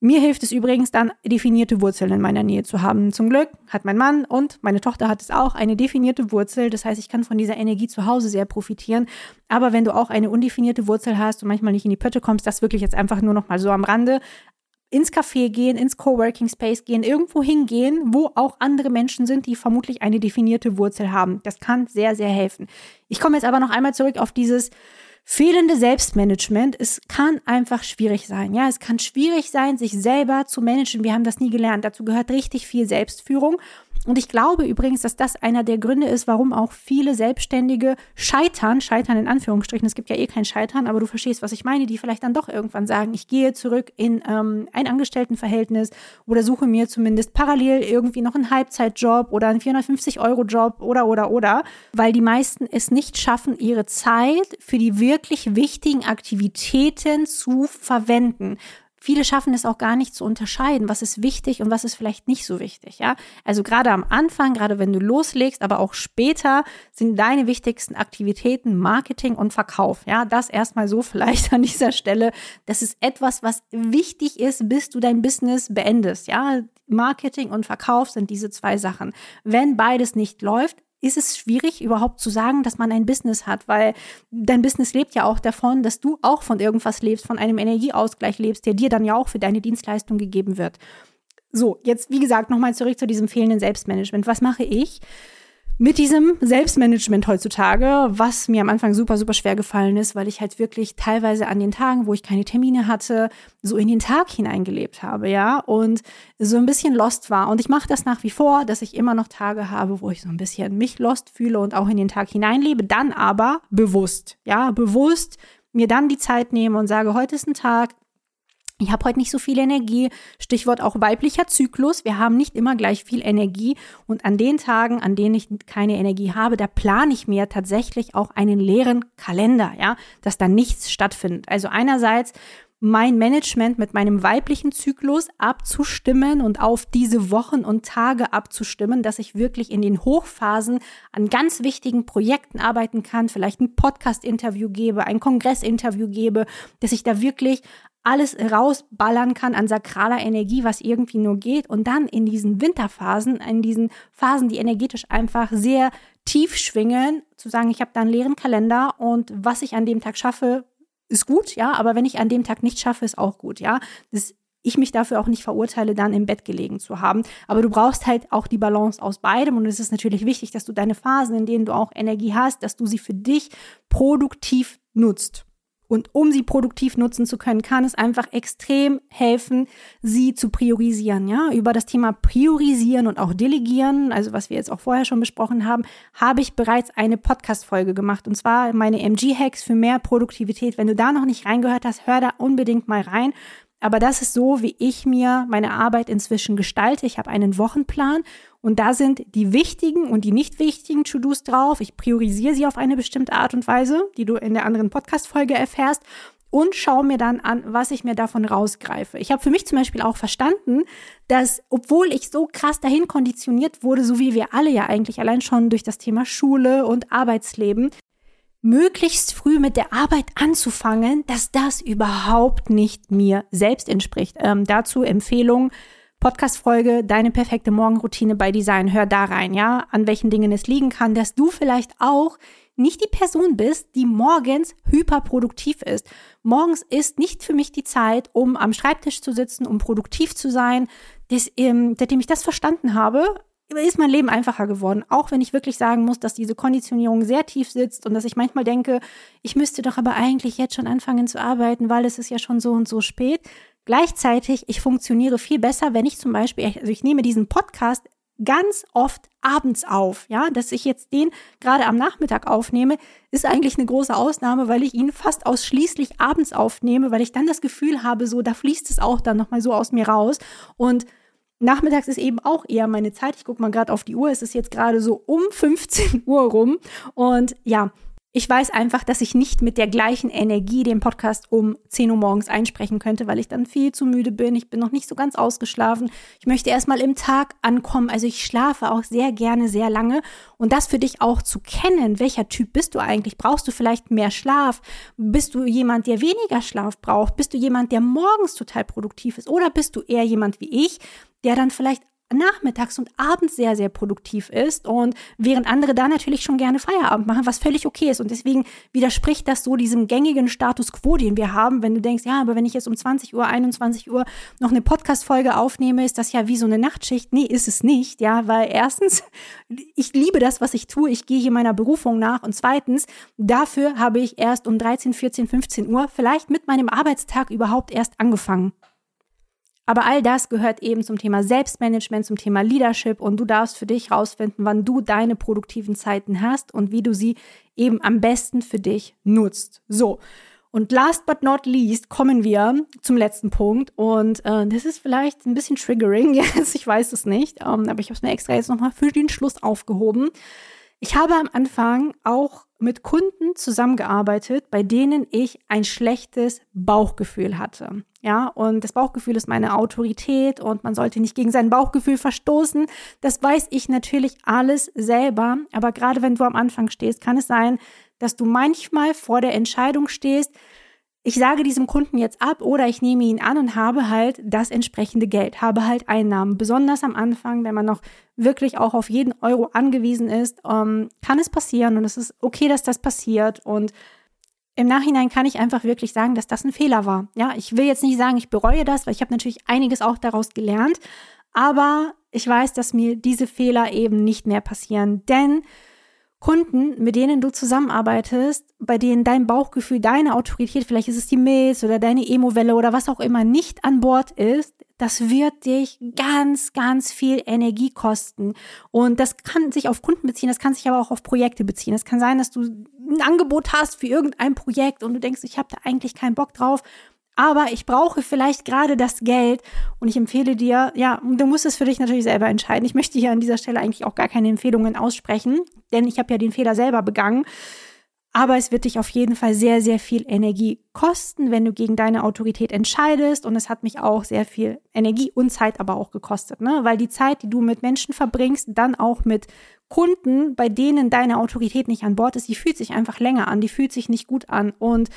mir hilft es übrigens dann, definierte Wurzeln in meiner Nähe zu haben. Zum Glück hat mein Mann und meine Tochter hat es auch, eine definierte Wurzel. Das heißt, ich kann von dieser Energie zu Hause sehr profitieren. Aber wenn du auch eine undefinierte Wurzel hast und manchmal nicht in die Pötte kommst, das wirklich jetzt einfach nur noch mal so am Rande ins Café gehen, ins Coworking Space gehen, irgendwo hingehen, wo auch andere Menschen sind, die vermutlich eine definierte Wurzel haben. Das kann sehr, sehr helfen. Ich komme jetzt aber noch einmal zurück auf dieses Fehlende Selbstmanagement, es kann einfach schwierig sein. Ja, es kann schwierig sein, sich selber zu managen. Wir haben das nie gelernt. Dazu gehört richtig viel Selbstführung. Und ich glaube übrigens, dass das einer der Gründe ist, warum auch viele Selbstständige scheitern, scheitern in Anführungsstrichen, es gibt ja eh kein Scheitern, aber du verstehst, was ich meine, die vielleicht dann doch irgendwann sagen, ich gehe zurück in ähm, ein Angestelltenverhältnis oder suche mir zumindest parallel irgendwie noch einen Halbzeitjob oder einen 450-Euro-Job oder, oder, oder, weil die meisten es nicht schaffen, ihre Zeit für die wirklich wichtigen Aktivitäten zu verwenden Viele schaffen es auch gar nicht zu unterscheiden, was ist wichtig und was ist vielleicht nicht so wichtig, ja? Also gerade am Anfang, gerade wenn du loslegst, aber auch später sind deine wichtigsten Aktivitäten Marketing und Verkauf, ja? Das erstmal so vielleicht an dieser Stelle. Das ist etwas, was wichtig ist, bis du dein Business beendest, ja? Marketing und Verkauf sind diese zwei Sachen. Wenn beides nicht läuft, ist es schwierig, überhaupt zu sagen, dass man ein Business hat, weil dein Business lebt ja auch davon, dass du auch von irgendwas lebst, von einem Energieausgleich lebst, der dir dann ja auch für deine Dienstleistung gegeben wird. So, jetzt wie gesagt nochmal zurück zu diesem fehlenden Selbstmanagement. Was mache ich? Mit diesem Selbstmanagement heutzutage, was mir am Anfang super, super schwer gefallen ist, weil ich halt wirklich teilweise an den Tagen, wo ich keine Termine hatte, so in den Tag hineingelebt habe, ja, und so ein bisschen lost war. Und ich mache das nach wie vor, dass ich immer noch Tage habe, wo ich so ein bisschen mich lost fühle und auch in den Tag hineinlebe, dann aber bewusst, ja, bewusst mir dann die Zeit nehme und sage, heute ist ein Tag, ich habe heute nicht so viel Energie. Stichwort auch weiblicher Zyklus. Wir haben nicht immer gleich viel Energie. Und an den Tagen, an denen ich keine Energie habe, da plane ich mir tatsächlich auch einen leeren Kalender, ja, dass da nichts stattfindet. Also einerseits mein Management mit meinem weiblichen Zyklus abzustimmen und auf diese Wochen und Tage abzustimmen, dass ich wirklich in den Hochphasen an ganz wichtigen Projekten arbeiten kann, vielleicht ein Podcast-Interview gebe, ein Kongress-Interview gebe, dass ich da wirklich alles rausballern kann an sakraler Energie, was irgendwie nur geht. Und dann in diesen Winterphasen, in diesen Phasen, die energetisch einfach sehr tief schwingen, zu sagen, ich habe da einen leeren Kalender und was ich an dem Tag schaffe, ist gut, ja, aber wenn ich an dem Tag nicht schaffe, ist auch gut, ja. Das ich mich dafür auch nicht verurteile, dann im Bett gelegen zu haben. Aber du brauchst halt auch die Balance aus beidem. Und es ist natürlich wichtig, dass du deine Phasen, in denen du auch Energie hast, dass du sie für dich produktiv nutzt. Und um sie produktiv nutzen zu können, kann es einfach extrem helfen, sie zu priorisieren. Ja, über das Thema Priorisieren und auch Delegieren, also was wir jetzt auch vorher schon besprochen haben, habe ich bereits eine Podcast-Folge gemacht. Und zwar meine MG-Hacks für mehr Produktivität. Wenn du da noch nicht reingehört hast, hör da unbedingt mal rein. Aber das ist so, wie ich mir meine Arbeit inzwischen gestalte. Ich habe einen Wochenplan und da sind die wichtigen und die nicht wichtigen To-Dos drauf. Ich priorisiere sie auf eine bestimmte Art und Weise, die du in der anderen Podcast-Folge erfährst. und schaue mir dann an, was ich mir davon rausgreife. Ich habe für mich zum Beispiel auch verstanden, dass obwohl ich so krass dahin konditioniert wurde, so wie wir alle ja eigentlich allein schon durch das Thema Schule und Arbeitsleben, möglichst früh mit der Arbeit anzufangen, dass das überhaupt nicht mir selbst entspricht. Ähm, dazu Empfehlung, Podcast-Folge Deine perfekte Morgenroutine bei Design. Hör da rein, ja, an welchen Dingen es liegen kann, dass du vielleicht auch nicht die Person bist, die morgens hyperproduktiv ist. Morgens ist nicht für mich die Zeit, um am Schreibtisch zu sitzen, um produktiv zu sein. Das, ähm, seitdem ich das verstanden habe, ist mein Leben einfacher geworden. Auch wenn ich wirklich sagen muss, dass diese Konditionierung sehr tief sitzt und dass ich manchmal denke, ich müsste doch aber eigentlich jetzt schon anfangen zu arbeiten, weil es ist ja schon so und so spät. Gleichzeitig, ich funktioniere viel besser, wenn ich zum Beispiel, also ich nehme diesen Podcast ganz oft abends auf. Ja, dass ich jetzt den gerade am Nachmittag aufnehme, ist eigentlich eine große Ausnahme, weil ich ihn fast ausschließlich abends aufnehme, weil ich dann das Gefühl habe, so da fließt es auch dann nochmal so aus mir raus und Nachmittags ist eben auch eher meine Zeit. Ich gucke mal gerade auf die Uhr. Es ist jetzt gerade so um 15 Uhr rum. Und ja, ich weiß einfach, dass ich nicht mit der gleichen Energie den Podcast um 10 Uhr morgens einsprechen könnte, weil ich dann viel zu müde bin. Ich bin noch nicht so ganz ausgeschlafen. Ich möchte erstmal im Tag ankommen. Also ich schlafe auch sehr gerne sehr lange. Und das für dich auch zu kennen, welcher Typ bist du eigentlich? Brauchst du vielleicht mehr Schlaf? Bist du jemand, der weniger Schlaf braucht? Bist du jemand, der morgens total produktiv ist? Oder bist du eher jemand wie ich, der dann vielleicht nachmittags und abends sehr, sehr produktiv ist und während andere da natürlich schon gerne Feierabend machen, was völlig okay ist. Und deswegen widerspricht das so diesem gängigen Status quo, den wir haben, wenn du denkst, ja, aber wenn ich jetzt um 20 Uhr, 21 Uhr noch eine Podcast-Folge aufnehme, ist das ja wie so eine Nachtschicht. Nee, ist es nicht, ja, weil erstens, ich liebe das, was ich tue, ich gehe hier meiner Berufung nach und zweitens, dafür habe ich erst um 13, 14, 15 Uhr vielleicht mit meinem Arbeitstag überhaupt erst angefangen. Aber all das gehört eben zum Thema Selbstmanagement, zum Thema Leadership und du darfst für dich rausfinden, wann du deine produktiven Zeiten hast und wie du sie eben am besten für dich nutzt. So. Und last but not least kommen wir zum letzten Punkt. Und äh, das ist vielleicht ein bisschen triggering, yes, ich weiß es nicht, ähm, aber ich habe es mir extra jetzt nochmal für den Schluss aufgehoben. Ich habe am Anfang auch mit Kunden zusammengearbeitet, bei denen ich ein schlechtes Bauchgefühl hatte. Ja, und das Bauchgefühl ist meine Autorität und man sollte nicht gegen sein Bauchgefühl verstoßen. Das weiß ich natürlich alles selber. Aber gerade wenn du am Anfang stehst, kann es sein, dass du manchmal vor der Entscheidung stehst, ich sage diesem Kunden jetzt ab oder ich nehme ihn an und habe halt das entsprechende Geld, habe halt Einnahmen. Besonders am Anfang, wenn man noch wirklich auch auf jeden Euro angewiesen ist, ähm, kann es passieren und es ist okay, dass das passiert und im Nachhinein kann ich einfach wirklich sagen, dass das ein Fehler war. Ja, ich will jetzt nicht sagen, ich bereue das, weil ich habe natürlich einiges auch daraus gelernt, aber ich weiß, dass mir diese Fehler eben nicht mehr passieren, denn Kunden, mit denen du zusammenarbeitest, bei denen dein Bauchgefühl, deine Autorität, vielleicht ist es die Milz oder deine Emo-Welle oder was auch immer nicht an Bord ist, das wird dich ganz, ganz viel Energie kosten. Und das kann sich auf Kunden beziehen, das kann sich aber auch auf Projekte beziehen. Es kann sein, dass du ein Angebot hast für irgendein Projekt und du denkst, ich habe da eigentlich keinen Bock drauf aber ich brauche vielleicht gerade das Geld und ich empfehle dir, ja, du musst es für dich natürlich selber entscheiden. Ich möchte hier an dieser Stelle eigentlich auch gar keine Empfehlungen aussprechen, denn ich habe ja den Fehler selber begangen. Aber es wird dich auf jeden Fall sehr, sehr viel Energie kosten, wenn du gegen deine Autorität entscheidest. Und es hat mich auch sehr viel Energie und Zeit aber auch gekostet, ne? Weil die Zeit, die du mit Menschen verbringst, dann auch mit Kunden, bei denen deine Autorität nicht an Bord ist, die fühlt sich einfach länger an, die fühlt sich nicht gut an. Und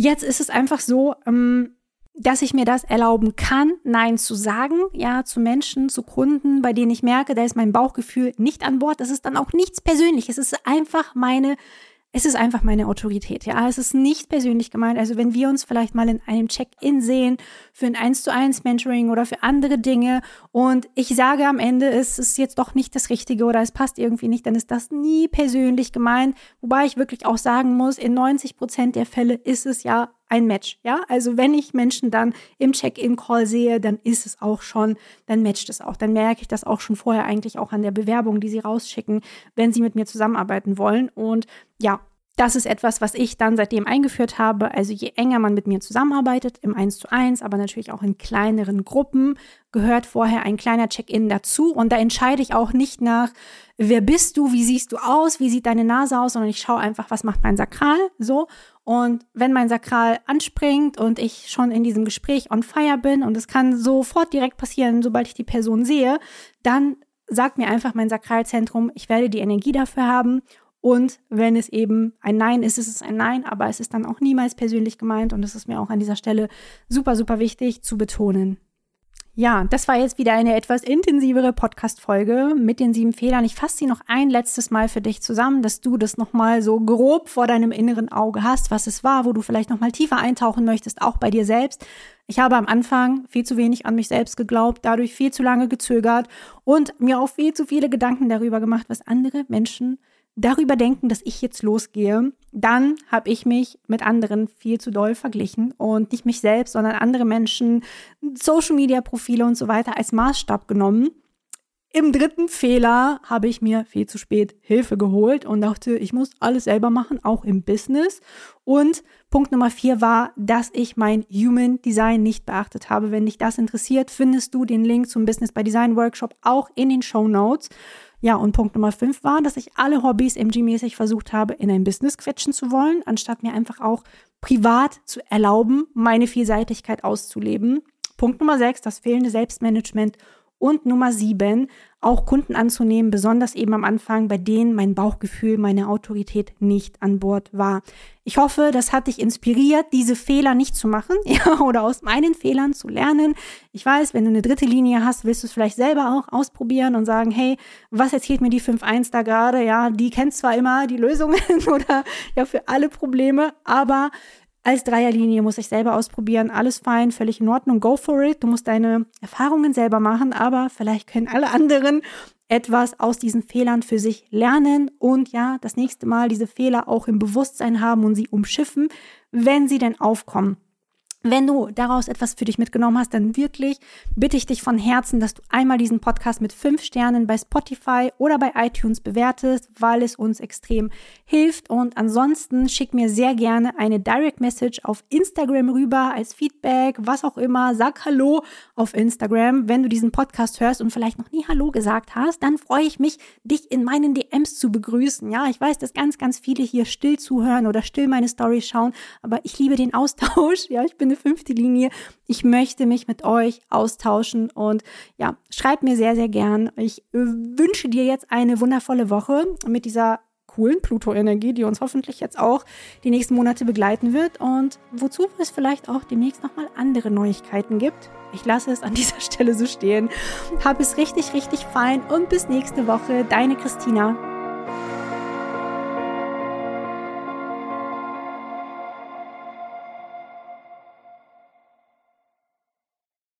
Jetzt ist es einfach so, ähm, dass ich mir das erlauben kann, Nein zu sagen, ja, zu Menschen, zu Kunden, bei denen ich merke, da ist mein Bauchgefühl nicht an Bord. Das ist dann auch nichts Persönliches. Es ist einfach meine es ist einfach meine Autorität. Ja, es ist nicht persönlich gemeint. Also wenn wir uns vielleicht mal in einem Check-in sehen für ein 1 zu 1 Mentoring oder für andere Dinge und ich sage am Ende, es ist jetzt doch nicht das Richtige oder es passt irgendwie nicht, dann ist das nie persönlich gemeint. Wobei ich wirklich auch sagen muss, in 90 Prozent der Fälle ist es ja ein Match. Ja, also wenn ich Menschen dann im Check-in-Call sehe, dann ist es auch schon, dann matcht es auch. Dann merke ich das auch schon vorher eigentlich auch an der Bewerbung, die sie rausschicken, wenn sie mit mir zusammenarbeiten wollen. Und ja, das ist etwas, was ich dann seitdem eingeführt habe. Also je enger man mit mir zusammenarbeitet, im 1 zu 1, aber natürlich auch in kleineren Gruppen, gehört vorher ein kleiner Check-in dazu. Und da entscheide ich auch nicht nach, wer bist du, wie siehst du aus, wie sieht deine Nase aus, sondern ich schaue einfach, was macht mein Sakral, so. Und wenn mein Sakral anspringt und ich schon in diesem Gespräch on fire bin und es kann sofort direkt passieren, sobald ich die Person sehe, dann sagt mir einfach mein Sakralzentrum, ich werde die Energie dafür haben. Und wenn es eben ein Nein ist, ist es ein Nein, aber es ist dann auch niemals persönlich gemeint und es ist mir auch an dieser Stelle super, super wichtig zu betonen. Ja, das war jetzt wieder eine etwas intensivere Podcast-Folge mit den sieben Fehlern. Ich fasse sie noch ein letztes Mal für dich zusammen, dass du das nochmal so grob vor deinem inneren Auge hast, was es war, wo du vielleicht nochmal tiefer eintauchen möchtest, auch bei dir selbst. Ich habe am Anfang viel zu wenig an mich selbst geglaubt, dadurch viel zu lange gezögert und mir auch viel zu viele Gedanken darüber gemacht, was andere Menschen darüber denken, dass ich jetzt losgehe, dann habe ich mich mit anderen viel zu doll verglichen und nicht mich selbst, sondern andere Menschen, Social-Media-Profile und so weiter als Maßstab genommen. Im dritten Fehler habe ich mir viel zu spät Hilfe geholt und dachte, ich muss alles selber machen, auch im Business. Und Punkt Nummer vier war, dass ich mein Human Design nicht beachtet habe. Wenn dich das interessiert, findest du den Link zum Business by Design Workshop auch in den Show Notes. Ja, und Punkt Nummer fünf war, dass ich alle Hobbys MG-mäßig versucht habe, in ein Business quetschen zu wollen, anstatt mir einfach auch privat zu erlauben, meine Vielseitigkeit auszuleben. Punkt Nummer sechs, das fehlende Selbstmanagement und Nummer sieben, auch Kunden anzunehmen, besonders eben am Anfang, bei denen mein Bauchgefühl, meine Autorität nicht an Bord war. Ich hoffe, das hat dich inspiriert, diese Fehler nicht zu machen, ja, oder aus meinen Fehlern zu lernen. Ich weiß, wenn du eine dritte Linie hast, willst du es vielleicht selber auch ausprobieren und sagen, hey, was erzählt mir die 5.1 da gerade? Ja, die kennt zwar immer die Lösungen oder ja für alle Probleme, aber als Dreierlinie muss ich selber ausprobieren. Alles fein, völlig in Ordnung. Go for it. Du musst deine Erfahrungen selber machen, aber vielleicht können alle anderen etwas aus diesen Fehlern für sich lernen und ja, das nächste Mal diese Fehler auch im Bewusstsein haben und sie umschiffen, wenn sie denn aufkommen. Wenn du daraus etwas für dich mitgenommen hast, dann wirklich bitte ich dich von Herzen, dass du einmal diesen Podcast mit fünf Sternen bei Spotify oder bei iTunes bewertest, weil es uns extrem hilft. Und ansonsten schick mir sehr gerne eine Direct Message auf Instagram rüber als Feedback, was auch immer. Sag Hallo auf Instagram. Wenn du diesen Podcast hörst und vielleicht noch nie Hallo gesagt hast, dann freue ich mich, dich in meinen DMs zu begrüßen. Ja, ich weiß, dass ganz, ganz viele hier still zuhören oder still meine Stories schauen, aber ich liebe den Austausch. Ja, ich bin eine fünfte Linie. Ich möchte mich mit euch austauschen und ja, schreibt mir sehr, sehr gern. Ich äh, wünsche dir jetzt eine wundervolle Woche mit dieser coolen Pluto-Energie, die uns hoffentlich jetzt auch die nächsten Monate begleiten wird und wozu es vielleicht auch demnächst nochmal andere Neuigkeiten gibt. Ich lasse es an dieser Stelle so stehen. Hab es richtig, richtig fein und bis nächste Woche. Deine Christina.